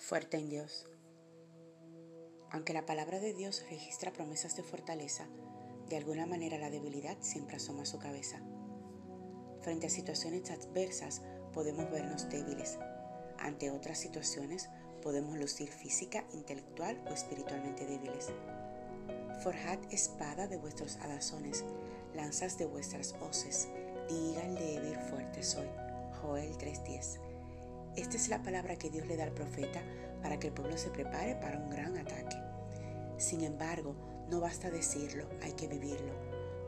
Fuerte en Dios. Aunque la palabra de Dios registra promesas de fortaleza, de alguna manera la debilidad siempre asoma su cabeza. Frente a situaciones adversas podemos vernos débiles. Ante otras situaciones podemos lucir física, intelectual o espiritualmente débiles. Forjad espada de vuestros adazones, lanzas de vuestras hoces, digan débil fuerte soy. Joel 3:10 esta es la palabra que Dios le da al profeta para que el pueblo se prepare para un gran ataque. Sin embargo, no basta decirlo, hay que vivirlo.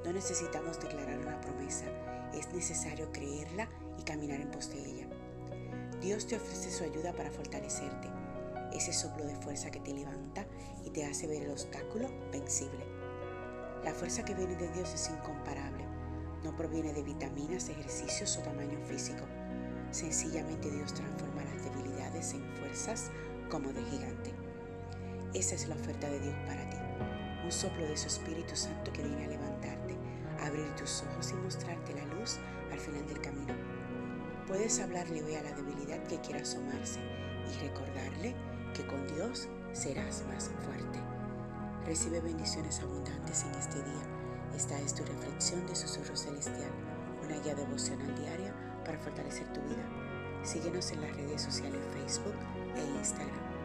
No necesitamos declarar una promesa, es necesario creerla y caminar en pos de ella. Dios te ofrece su ayuda para fortalecerte, ese soplo de fuerza que te levanta y te hace ver el obstáculo vencible. La fuerza que viene de Dios es incomparable, no proviene de vitaminas, ejercicios o tamaño físico Sencillamente Dios transforma las debilidades en fuerzas como de gigante. Esa es la oferta de Dios para ti. Un soplo de su Espíritu Santo que viene a levantarte, abrir tus ojos y mostrarte la luz al final del camino. Puedes hablarle hoy a la debilidad que quiera asomarse y recordarle que con Dios serás más fuerte. Recibe bendiciones abundantes en este día. Esta es tu reflexión de susurro celestial, una guía devocional diaria para fortalecer tu vida. Síguenos en las redes sociales Facebook e Instagram.